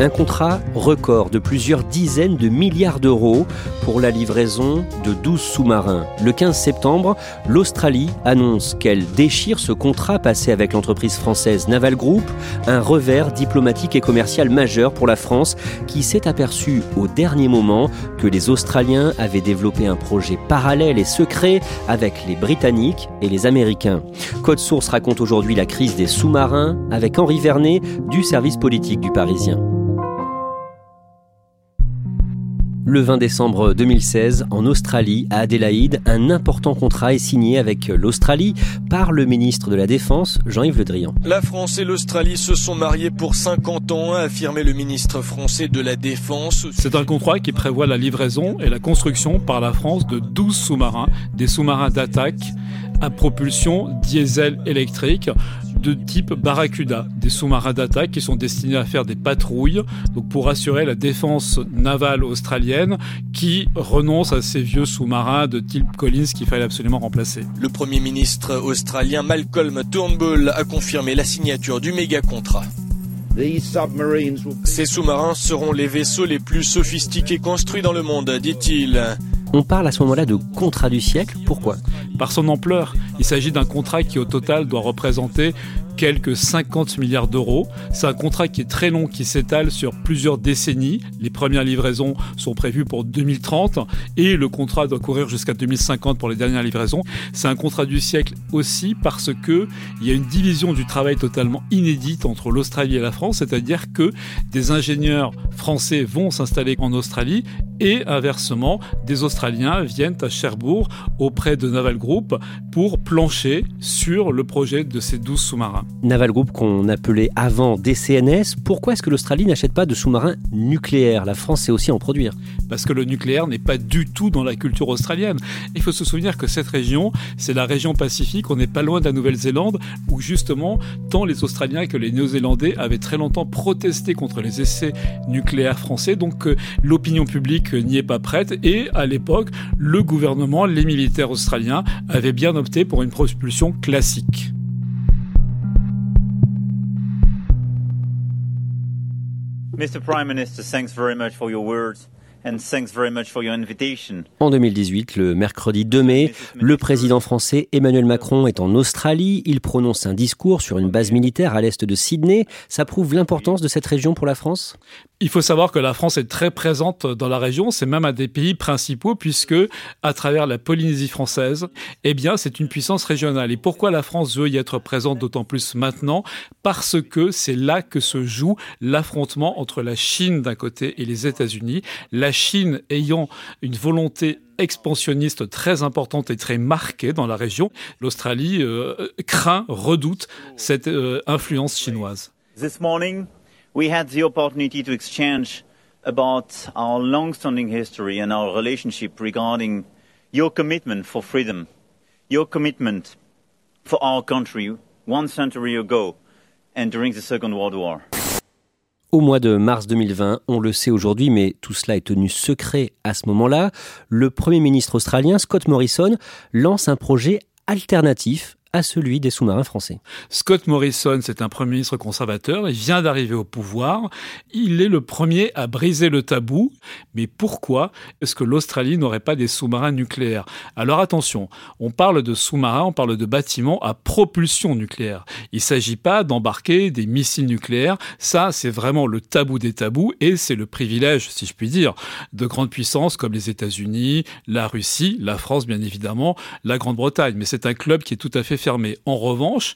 Un contrat record de plusieurs dizaines de milliards d'euros pour la livraison de 12 sous-marins. Le 15 septembre, l'Australie annonce qu'elle déchire ce contrat passé avec l'entreprise française Naval Group, un revers diplomatique et commercial majeur pour la France qui s'est aperçu au dernier moment que les Australiens avaient développé un projet parallèle et secret avec les Britanniques et les Américains. Code Source raconte aujourd'hui la crise des sous-marins avec Henri Vernet du service politique du Parisien. Le 20 décembre 2016, en Australie, à Adélaïde, un important contrat est signé avec l'Australie par le ministre de la Défense, Jean-Yves Le Drian. La France et l'Australie se sont mariés pour 50 ans, a affirmé le ministre français de la Défense. C'est un contrat qui prévoit la livraison et la construction par la France de 12 sous-marins, des sous-marins d'attaque à propulsion diesel électrique de type Barracuda, des sous-marins d'attaque qui sont destinés à faire des patrouilles, donc pour assurer la défense navale australienne qui renonce à ces vieux sous-marins de type Collins qu'il fallait absolument remplacer. Le Premier ministre australien Malcolm Turnbull a confirmé la signature du méga contrat. Ces sous-marins seront les vaisseaux les plus sophistiqués construits dans le monde, dit-il. On parle à ce moment-là de contrat du siècle. Pourquoi? Par son ampleur, il s'agit d'un contrat qui au total doit représenter quelques 50 milliards d'euros. C'est un contrat qui est très long, qui s'étale sur plusieurs décennies. Les premières livraisons sont prévues pour 2030 et le contrat doit courir jusqu'à 2050 pour les dernières livraisons. C'est un contrat du siècle aussi parce que il y a une division du travail totalement inédite entre l'Australie et la France, c'est-à-dire que des ingénieurs français vont s'installer en Australie et inversement, des Australiens viennent à Cherbourg auprès de Naval Group pour plancher sur le projet de ces 12 sous-marins. Naval Group qu'on appelait avant DCNS, pourquoi est-ce que l'Australie n'achète pas de sous-marins nucléaires? La France sait aussi en produire. Parce que le nucléaire n'est pas du tout dans la culture australienne. Il faut se souvenir que cette région, c'est la région Pacifique, on n'est pas loin de la Nouvelle-Zélande, où justement, tant les Australiens que les Néo-Zélandais avaient très longtemps protesté contre les essais nucléaires français, donc euh, l'opinion publique n'y est pas prête, et à l'époque, le gouvernement, les militaires australiens avaient bien opté pour une propulsion classique. En 2018, le mercredi 2 mai, le président français Emmanuel Macron est en Australie. Il prononce un discours sur une base militaire à l'est de Sydney. Ça prouve l'importance de cette région pour la France? Il faut savoir que la France est très présente dans la région. C'est même un des pays principaux puisque, à travers la Polynésie française, eh bien, c'est une puissance régionale. Et pourquoi la France veut y être présente d'autant plus maintenant? Parce que c'est là que se joue l'affrontement entre la Chine d'un côté et les États-Unis. La Chine ayant une volonté expansionniste très importante et très marquée dans la région, l'Australie euh, craint, redoute cette euh, influence chinoise. We had the opportunity to exchange about our long-standing history and our relationship regarding your commitment for freedom, your commitment for our country one century ago and during the Second World War. Au mois de mars 2020, on le sait aujourd'hui, mais tout cela est tenu secret à ce moment-là, le Premier ministre australien Scott Morrison lance un projet alternatif à celui des sous-marins français. Scott Morrison, c'est un premier ministre conservateur, il vient d'arriver au pouvoir, il est le premier à briser le tabou, mais pourquoi est-ce que l'Australie n'aurait pas des sous-marins nucléaires? Alors attention, on parle de sous-marins, on parle de bâtiments à propulsion nucléaire. Il ne s'agit pas d'embarquer des missiles nucléaires, ça c'est vraiment le tabou des tabous et c'est le privilège, si je puis dire, de grandes puissances comme les États-Unis, la Russie, la France bien évidemment, la Grande-Bretagne. Mais c'est un club qui est tout à fait En revanche,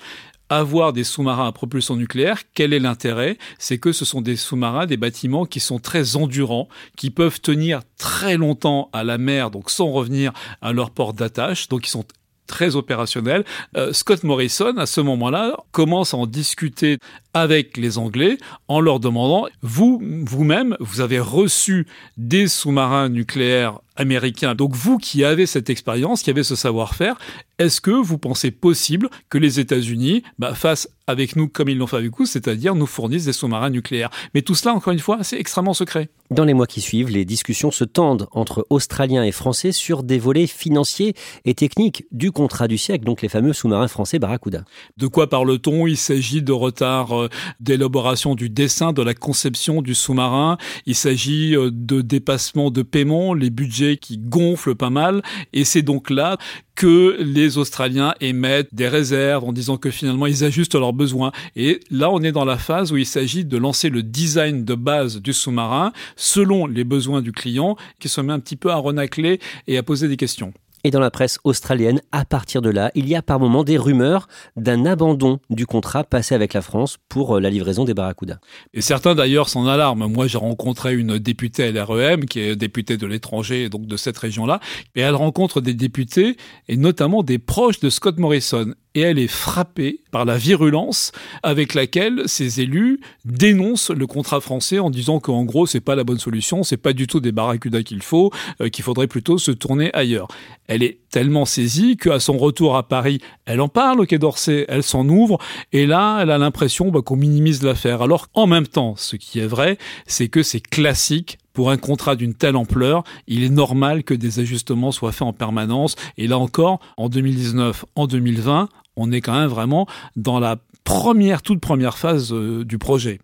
avoir des sous-marins à propulsion nucléaire, quel est l'intérêt? C'est que ce sont des sous-marins, des bâtiments qui sont très endurants, qui peuvent tenir très longtemps à la mer, donc sans revenir à leur port d'attache, donc ils sont très opérationnels. Euh, Scott Morrison, à ce moment-là, commence à en discuter avec les Anglais en leur demandant, vous, vous-même, vous avez reçu des sous-marins nucléaires américains. Donc vous qui avez cette expérience, qui avez ce savoir-faire, est-ce que vous pensez possible que les États-Unis bah, fassent avec nous comme ils l'ont fait avec vous, c'est-à-dire nous fournissent des sous-marins nucléaires? Mais tout cela, encore une fois, c'est extrêmement secret. Dans les mois qui suivent, les discussions se tendent entre Australiens et Français sur des volets financiers et techniques du contrat du siècle, donc les fameux sous-marins français Barracuda. De quoi parle-t-on? Il s'agit de retard euh, d'élaboration du dessin, de la conception du sous-marin. Il s'agit euh, de dépassement de paiement, les budgets qui gonflent pas mal. Et c'est donc là que les Australiens émettent des réserves en disant que finalement ils ajustent leurs besoins. Et là, on est dans la phase où il s'agit de lancer le design de base du sous-marin selon les besoins du client qui se met un petit peu à renacler et à poser des questions. Et dans la presse australienne, à partir de là, il y a par moments des rumeurs d'un abandon du contrat passé avec la France pour euh, la livraison des Barracuda. Et certains d'ailleurs s'en alarment. Moi, j'ai rencontré une députée LREM, qui est députée de l'étranger, donc de cette région-là, et elle rencontre des députés, et notamment des proches de Scott Morrison et elle est frappée par la virulence avec laquelle ces élus dénoncent le contrat français en disant qu'en gros c'est pas la bonne solution, c'est pas du tout des barracudas qu'il faut, euh, qu'il faudrait plutôt se tourner ailleurs. Elle est tellement saisie qu'à son retour à Paris, elle en parle au Quai d'Orsay, elle s'en ouvre et là elle a l'impression bah, qu'on minimise l'affaire. Alors en même temps, ce qui est vrai, c'est que c'est classique pour un contrat d'une telle ampleur, il est normal que des ajustements soient faits en permanence. Et là encore, en 2019, en 2020, on est quand même vraiment dans la première, toute première phase euh, du projet.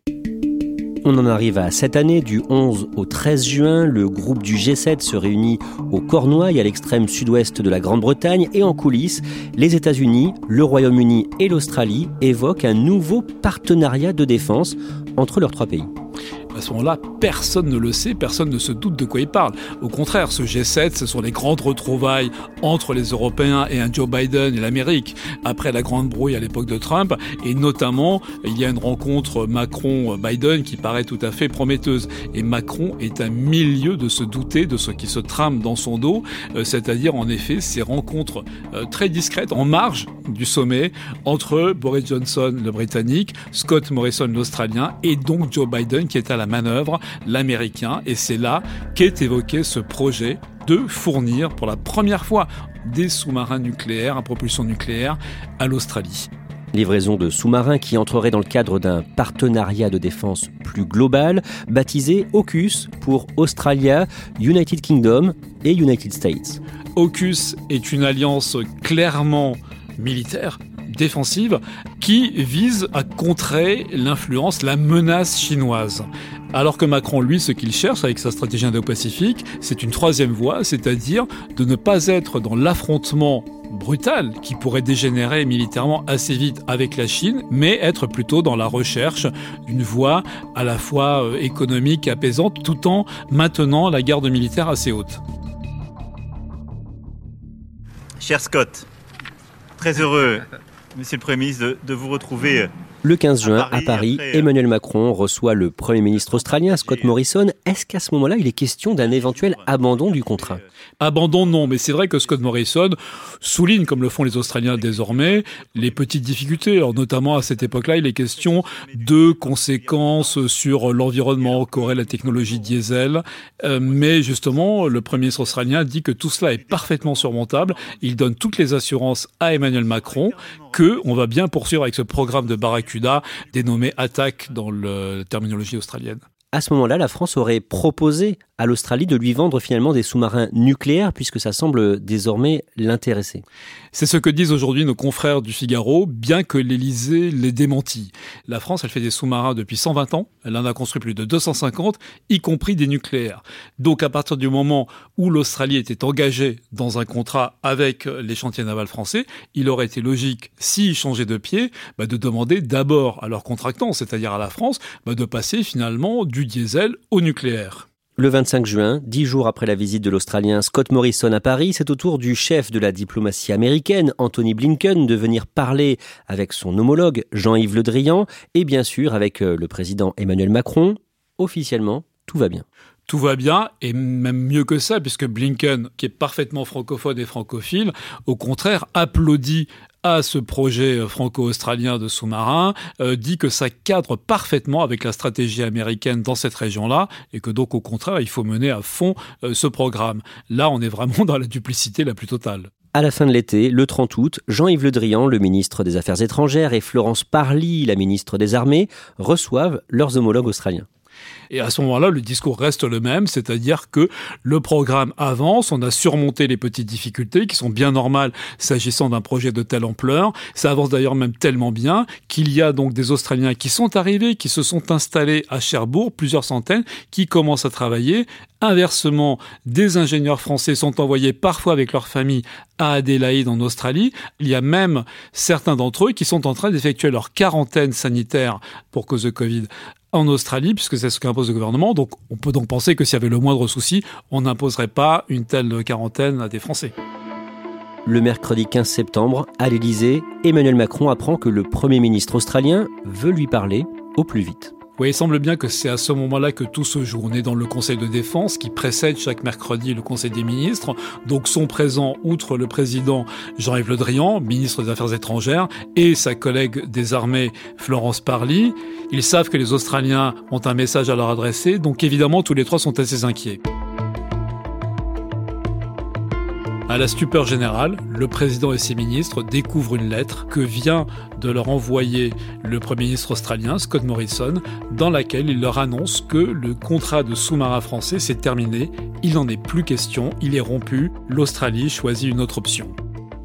On en arrive à cette année, du 11 au 13 juin, le groupe du G7 se réunit au Cornouailles, à l'extrême sud-ouest de la Grande-Bretagne, et en coulisses, les États-Unis, le Royaume-Uni et l'Australie évoquent un nouveau partenariat de défense entre leurs trois pays. À ce moment-là, personne ne le sait, personne ne se doute de quoi il parle. Au contraire, ce G7, ce sont les grandes retrouvailles entre les Européens et un Joe Biden et l'Amérique, après la grande brouille à l'époque de Trump, et notamment, il y a une rencontre Macron-Biden qui paraît tout à fait prometteuse. Et Macron est à milieu de se douter de ce qui se trame dans son dos, euh, c'est-à-dire en effet ces rencontres euh, très discrètes en marge du sommet entre Boris Johnson, le Britannique, Scott Morrison, l'Australien, et donc Joe Biden qui est à la manœuvre, l'américain, et c'est là qu'est évoqué ce projet de fournir pour la première fois des sous-marins nucléaires à propulsion nucléaire à l'Australie. Livraison de sous-marins qui entrerait dans le cadre d'un partenariat de défense plus global, baptisé AUKUS pour Australia, United Kingdom et United States. AUKUS est une alliance clairement militaire défensive qui vise à contrer l'influence, la menace chinoise. Alors que Macron, lui, ce qu'il cherche avec sa stratégie indo-pacifique, c'est une troisième voie, c'est-à-dire de ne pas être dans l'affrontement brutal qui pourrait dégénérer militairement assez vite avec la Chine, mais être plutôt dans la recherche d'une voie à la fois euh, économique, apaisante, tout en maintenant la garde militaire assez haute. Cher Scott, très heureux Monsieur le Premier ministre, de, vous retrouver. Le 15 juin, à Paris, euh, Emmanuel Macron reçoit le Premier ministre australien Scott Morrison. Est-ce qu'à ce moment-là, il est question d'un éventuel abandon du contrat Abandon, non, mais c'est vrai que Scott Morrison souligne, comme le font les Australiens désormais, les petites difficultés. Alors, notamment à cette époque-là, il est question de conséquences sur l'environnement qu'aurait la technologie diesel. Euh, mais justement, le Premier ministre australien dit que tout cela est parfaitement surmontable. Il donne toutes les assurances à Emmanuel Macron que on va bien poursuivre avec ce programme de Barracuda dénommé Attaque dans la terminologie australienne. À ce moment-là, la France aurait proposé à l'Australie de lui vendre finalement des sous-marins nucléaires puisque ça semble désormais l'intéresser. C'est ce que disent aujourd'hui nos confrères du Figaro, bien que l'Élysée les démentit. La France, elle fait des sous-marins depuis 120 ans, elle en a construit plus de 250, y compris des nucléaires. Donc à partir du moment où l'Australie était engagée dans un contrat avec les chantiers navals français, il aurait été logique, s'ils changeaient de pied, bah, de demander d'abord à leurs contractants, c'est-à-dire à la France, bah, de passer finalement du diesel au nucléaire. Le 25 juin, dix jours après la visite de l'Australien Scott Morrison à Paris, c'est au tour du chef de la diplomatie américaine, Anthony Blinken, de venir parler avec son homologue Jean-Yves Le Drian et bien sûr avec euh, le président Emmanuel Macron. Officiellement, tout va bien tout va bien, et même mieux que ça, puisque Blinken, qui est parfaitement francophone et francophile, au contraire, applaudit à ce projet euh, franco-australien de sous-marin, euh, dit que ça cadre parfaitement avec la stratégie américaine dans cette région-là, et que donc au contraire, il faut mener à fond euh, ce programme. Là, on est vraiment dans la duplicité la plus totale. À la fin de l'été, le 30 août, Jean-Yves Le Drian, le ministre des Affaires étrangères, et Florence Parly, la ministre des Armées, reçoivent leurs homologues australiens. Et à ce moment-là, le discours reste le même, c'est-à-dire que le programme avance, on a surmonté les petites difficultés qui sont bien normales s'agissant d'un projet de telle ampleur. Ça avance d'ailleurs même tellement bien qu'il y a donc des Australiens qui sont arrivés, qui se sont installés à Cherbourg, plusieurs centaines, qui commencent à travailler. Inversement, des ingénieurs français sont envoyés parfois avec leur famille à Adélaïde en Australie. Il y a même certains d'entre eux qui sont en train d'effectuer leur quarantaine sanitaire pour cause de Covid en Australie, puisque c'est ce qu'impose le gouvernement. Donc on peut donc penser que s'il y avait le moindre souci, on n'imposerait pas une telle quarantaine à des Français. Le mercredi 15 septembre, à l'Élysée, Emmanuel Macron apprend que le Premier ministre australien veut lui parler au plus vite. Oui, il semble bien que c'est à ce moment-là que tout se joue. On est dans le Conseil de défense qui précède chaque mercredi le Conseil des ministres. Donc sont présents, outre le président Jean-Yves Le Drian, ministre des Affaires étrangères, et sa collègue des armées Florence Parly. Ils savent que les Australiens ont un message à leur adresser, donc évidemment tous les trois sont assez inquiets. À la stupeur générale, le président et ses ministres découvrent une lettre que vient de leur envoyer le Premier ministre australien, Scott Morrison, dans laquelle il leur annonce que le contrat de sous-marin français s'est terminé, il n'en est plus question, il est rompu, l'Australie choisit une autre option.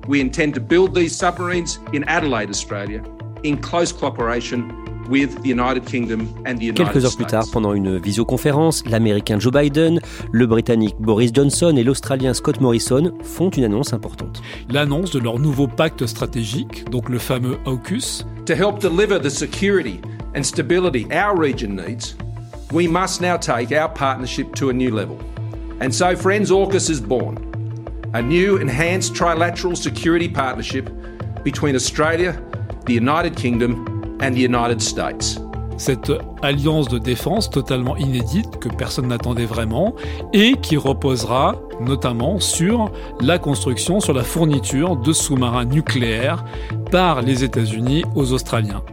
We intend to build these submarines in Adelaide, Australia, in close cooperation Quelques heures plus tard, pendant une visioconférence, l'Américain Joe Biden, le Britannique Boris Johnson et l'Australien Scott Morrison font une annonce importante. L'annonce de leur nouveau pacte stratégique, donc le fameux AUKUS. To help deliver the security and stability our region needs, we must now take our partnership to a new level. And so, friends, AUKUS is born. A new enhanced trilateral security partnership between Australia, the United Kingdom United States. Cette alliance de défense totalement inédite que personne n'attendait vraiment et qui reposera notamment sur la construction, sur la fourniture de sous-marins nucléaires par les États-Unis aux Australiens.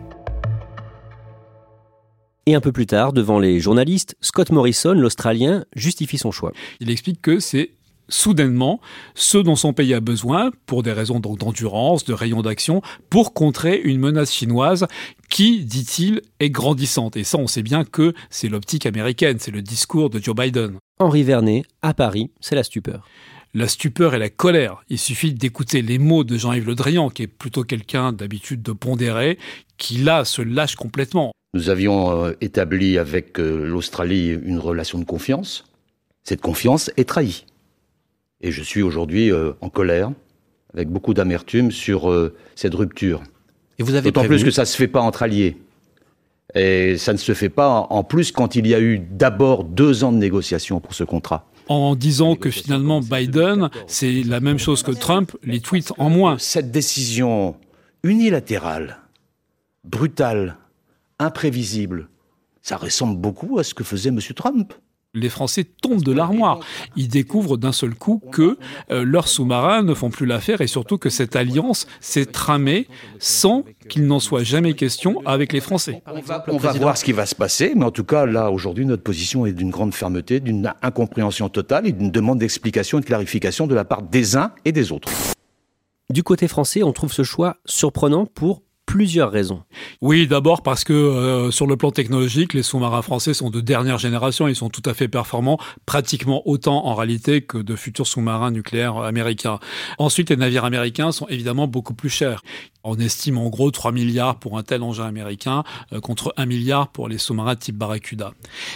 Et un peu plus tard, devant les journalistes, Scott Morrison, l'Australien, justifie son choix. Il explique que c'est soudainement ce dont son pays a besoin, pour des raisons d'endurance, de rayon d'action, pour contrer une menace chinoise qui, dit-il, est grandissante. Et ça, on sait bien que c'est l'optique américaine, c'est le discours de Joe Biden. Henri Vernet, à Paris, c'est la stupeur. La stupeur et la colère. Il suffit d'écouter les mots de Jean-Yves Le Drian, qui est plutôt quelqu'un d'habitude de pondéré, qui là se lâche complètement. Nous avions euh, établi avec euh, l'Australie une relation de confiance. Cette confiance est trahie. Et je suis aujourd'hui euh, en colère, avec beaucoup d'amertume sur euh, cette rupture. Et vous avez D'autant plus que ça ne se fait pas entre alliés. Et ça ne se fait pas en plus quand il y a eu d'abord deux ans de négociations pour ce contrat. En disant que finalement Biden, c'est la même chose que Trump, les tweets en moins. Cette décision unilatérale, brutale, imprévisible, ça ressemble beaucoup à ce que faisait M. Trump les Français tombent de l'armoire. Ils découvrent d'un seul coup que euh, leurs sous-marins ne font plus l'affaire et surtout que cette alliance s'est tramée sans qu'il n'en soit jamais question avec les Français. On va, voir ce qui va se passer, mais en tout cas, là, aujourd'hui, notre position est d'une grande fermeté, d'une incompréhension totale et d'une demande d'explication et de clarification de la part des uns et des autres. Du côté français, on trouve ce choix surprenant pour plusieurs raisons. Oui, d'abord parce que euh, sur le plan technologique, les sous-marins français sont de dernière génération, ils sont tout à fait performants, pratiquement autant en réalité que de futurs sous-marins nucléaires américains. Ensuite, les navires américains sont évidemment beaucoup plus chers. On estime en gros 3 milliards pour un tel engin américain euh, contre 1 milliard pour les sous-marins type Barracuda.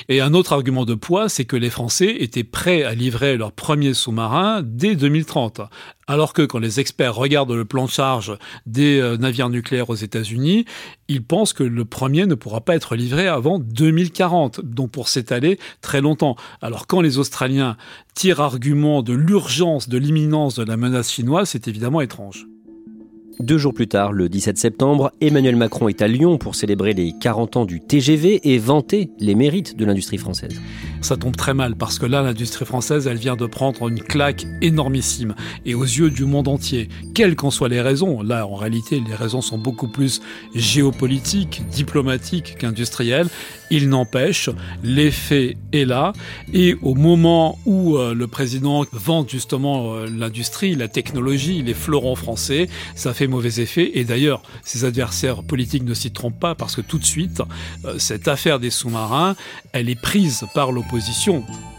Et un autre argument de poids, c'est que les Français étaient prêts à livrer leur premier sous-marin dès 2030. Alors que quand les experts regardent le plan de charge des euh, navires nucléaires aux États-Unis, ils pensent que le premier ne pourra pas être livré avant 2040, donc pour s'étaler très longtemps. Alors quand les Australiens tirent argument de l'urgence, de l'imminence de la menace chinoise, c'est évidemment étrange. Deux jours plus tard, le 17 septembre, Emmanuel Macron est à Lyon pour célébrer les 40 ans du TGV et vanter les mérites de l'industrie française. Ça tombe très mal parce que là, l'industrie française, elle vient de prendre une claque énormissime et aux yeux du monde entier, quelles qu'en soient les raisons. Là, en réalité, les raisons sont beaucoup plus géopolitiques, diplomatiques qu'industrielles. Il n'empêche, l'effet est là et au moment où euh, le président vante justement euh, l'industrie, la technologie, les fleurons français, ça fait mauvais effet. Et d'ailleurs, ses adversaires politiques ne s'y trompent pas parce que tout de suite, euh, cette affaire des sous-marins, elle est prise par l'opposition.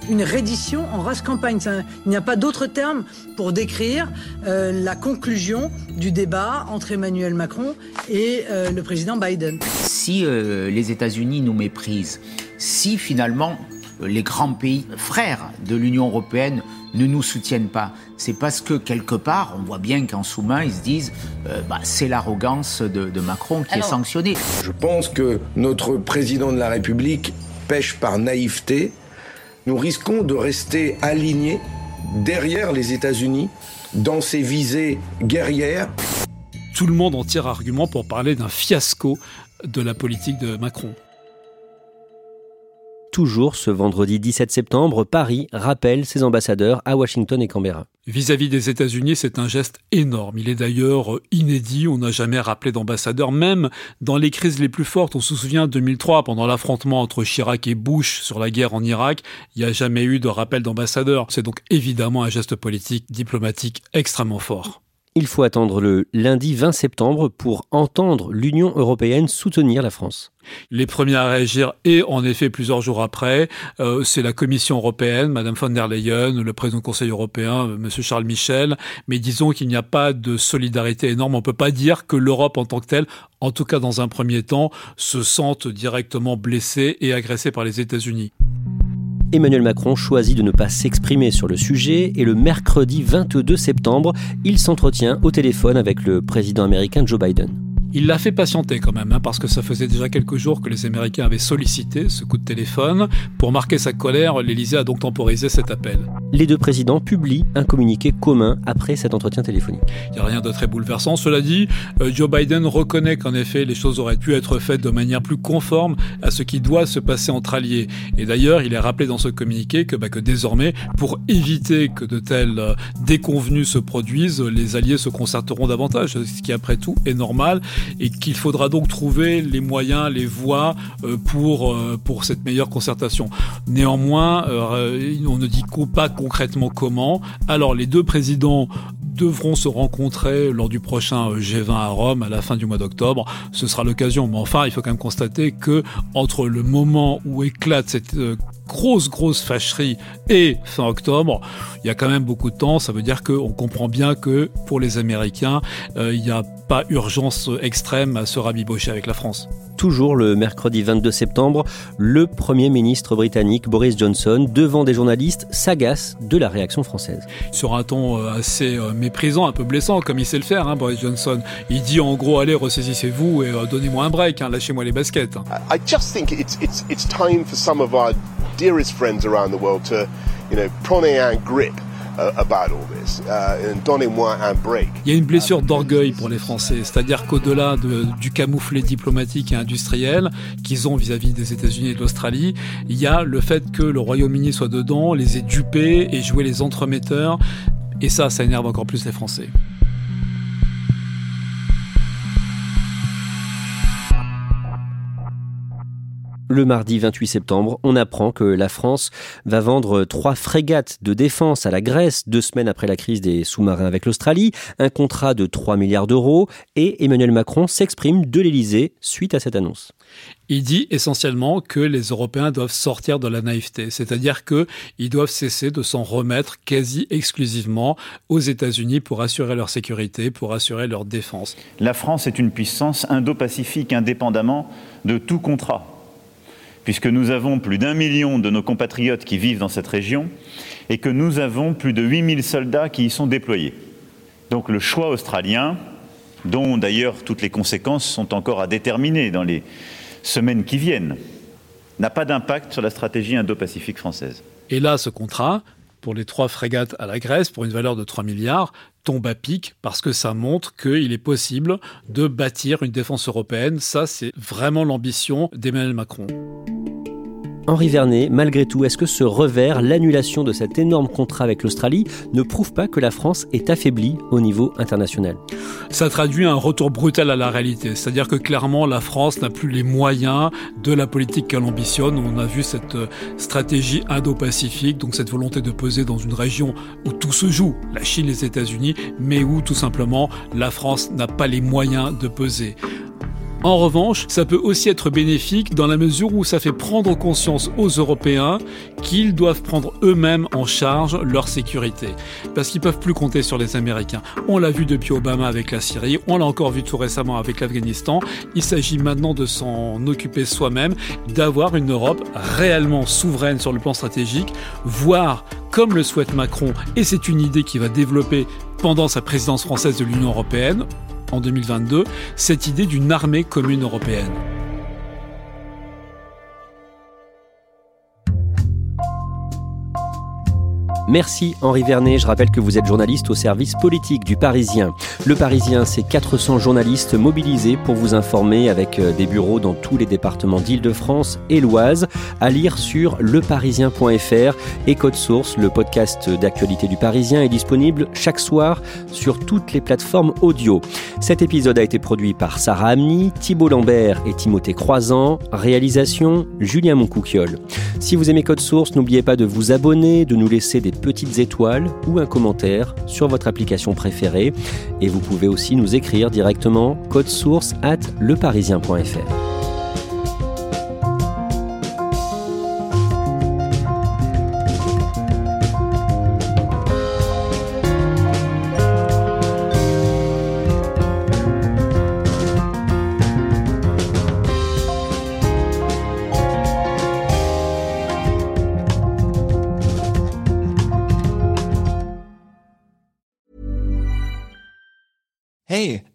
Une reddition en race campagne. il n'y a pas d'autre terme pour décrire euh, la conclusion du débat entre Emmanuel Macron et euh, le président Biden. Si les États-Unis nous méprisent, si finalement les grands pays frères de l'Union européenne ne nous soutiennent pas. C'est parce que quelque part, on voit bien qu'en sous-main, ils se disent, euh, bah, c'est l'arrogance de, Macron qui est sanctionnée. Je pense que notre président de la République pêche par naïveté. Nous risquons de rester alignés derrière les États-Unis dans ses visées guerrières. Tout le monde en tire argument pour parler d'un fiasco de la politique de Macron. Toujours ce vendredi 17 septembre, Paris rappelle ses ambassadeurs à Washington et Canberra. Vis-à-vis des États-Unis, c'est un geste énorme. Il est d'ailleurs inédit. On n'a jamais rappelé d'ambassadeur, même dans les crises les plus fortes. On se souvient 2003, pendant l'affrontement entre Chirac et Bush sur la guerre en Irak, il n'y a jamais eu de rappel d'ambassadeur. C'est donc évidemment un geste politique, diplomatique extrêmement fort. Il faut attendre le lundi 20 septembre pour entendre l'Union européenne soutenir la France. Les premiers à réagir, et en effet plusieurs jours après, euh, c'est la Commission européenne, Madame von der Leyen, le président du Conseil européen, Monsieur Charles Michel. Mais disons qu'il n'y a pas de solidarité énorme. On ne peut pas dire que l'Europe en tant que telle, en tout cas dans un premier temps, se sente directement blessée et agressée par les États-Unis. Emmanuel Macron choisit de ne pas s'exprimer sur le sujet et le mercredi 22 septembre, il s'entretient au téléphone avec le président américain Joe Biden. Il l'a fait patienter quand même, hein, parce que ça faisait déjà quelques jours que les Américains avaient sollicité ce coup de téléphone. Pour marquer sa colère, l'Élysée a donc temporisé cet appel. Les deux présidents publient un communiqué commun après cet entretien téléphonique. Il n'y a rien de très bouleversant. Cela dit, euh, Joe Biden reconnaît qu'en effet, les choses auraient pu être faites de manière plus conforme à ce qui doit se passer entre alliés. Et d'ailleurs, il est rappelé dans ce communiqué que, bah, que désormais, pour éviter que de telles euh, déconvenues se produisent, les alliés se concerteront davantage, ce qui après tout est normal et qu'il faudra donc trouver les moyens, les voies euh, pour, euh, pour cette meilleure concertation. Néanmoins, euh, on ne dit pas concrètement comment. Alors les deux présidents devront se rencontrer lors du prochain G20 à Rome à la fin du mois d'octobre. Ce sera l'occasion. Mais enfin, il faut quand même constater que entre le moment où éclate cette grosse, grosse fâcherie et fin octobre, il y a quand même beaucoup de temps. Ça veut dire qu'on comprend bien que pour les Américains, il n'y a pas urgence extrême à se rabibocher avec la France. Toujours le mercredi 22 septembre, le Premier ministre britannique Boris Johnson, devant des journalistes, s'agace de la réaction française. Sur un ton euh, assez euh, méprisant, un peu blessant, comme il sait le faire, hein, Boris Johnson. Il dit en gros, allez, ressaisissez-vous et euh, donnez-moi un break, hein, lâchez-moi les baskets. I just think it's, it's, it's time for some of our dearest friends around the world to, you know, un grip. Il y a une blessure d'orgueil pour les Français, c'est-à-dire qu'au-delà du camouflet diplomatique et industriel qu'ils ont vis-à-vis des États-Unis et de l'Australie, il y a le fait que le Royaume-Uni soit dedans, les ait dupés et joué les entremetteurs. Et ça, ça énerve encore plus les Français. Le mardi 28 septembre, on apprend que la France va vendre trois frégates de défense à la Grèce deux semaines après la crise des sous-marins avec l'Australie, un contrat de 3 milliards d'euros et Emmanuel Macron s'exprime de l'Elysée suite à cette annonce. Il dit essentiellement que les Européens doivent sortir de la naïveté, c'est-à-dire qu'ils doivent cesser de s'en remettre quasi exclusivement aux États-Unis pour assurer leur sécurité, pour assurer leur défense. La France est une puissance indo-pacifique indépendamment de tout contrat puisque nous avons plus d'un million de nos compatriotes qui vivent dans cette région et que nous avons plus de 8000 soldats qui y sont déployés. Donc le choix australien, dont d'ailleurs toutes les conséquences sont encore à déterminer dans les semaines qui viennent, n'a pas d'impact sur la stratégie indo-pacifique française. Et là, ce contrat, pour les trois frégates à la Grèce, pour une valeur de 3 milliards, tombe à pic parce que ça montre qu'il est possible de bâtir une défense européenne. Ça, c'est vraiment l'ambition d'Emmanuel Macron. Henri Vernet, malgré tout, est-ce que ce revers, l'annulation de cet énorme contrat avec l'Australie, ne prouve pas que la France est affaiblie au niveau international? Ça traduit un retour brutal à la réalité. C'est-à-dire que clairement, la France n'a plus les moyens de la politique qu'elle ambitionne. On a vu cette euh, stratégie indo-pacifique, donc cette volonté de peser dans une région où tout se joue, la Chine, les États-Unis, mais où tout simplement la France n'a pas les moyens de peser. En revanche, ça peut aussi être bénéfique dans la mesure où ça fait prendre conscience aux Européens qu'ils doivent prendre eux-mêmes en charge leur sécurité. Parce qu'ils peuvent plus compter sur les Américains. On l'a vu depuis Obama avec la Syrie, on l'a encore vu tout récemment avec l'Afghanistan. Il s'agit maintenant de s'en occuper soi-même, d'avoir une Europe réellement souveraine sur le plan stratégique, voire comme le souhaite Macron, et c'est une idée qui va développer pendant sa présidence française de l'Union européenne, en 2022 cette idée d'une armée commune européenne. Merci Henri Vernet. Je rappelle que vous êtes journaliste au service politique du Parisien. Le Parisien, c'est 400 journalistes mobilisés pour vous informer avec euh, des bureaux dans tous les départements d'Île-de-France et l'Oise. À lire sur leparisien.fr et Code Source, le podcast d'actualité du Parisien, est disponible chaque soir sur toutes les plateformes audio. Cet épisode a été produit par Sarah Amni, Thibault Lambert et Timothée Croisant. Réalisation Julien Moncouquiole. Si vous aimez Code Source, n'oubliez pas de vous abonner, de nous laisser des petites étoiles ou un commentaire sur votre application préférée. Et vous pouvez aussi nous écrire directement code source at leparisien.fr.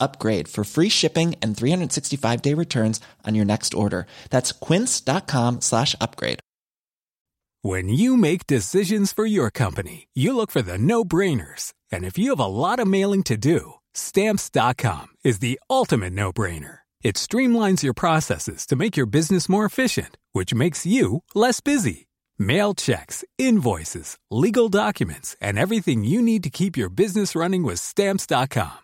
upgrade for free shipping and 365 day returns on your next order. That's quince.com slash upgrade. When you make decisions for your company, you look for the no-brainers. And if you have a lot of mailing to do, stamps.com is the ultimate no-brainer. It streamlines your processes to make your business more efficient, which makes you less busy. Mail checks, invoices, legal documents, and everything you need to keep your business running with stamps.com.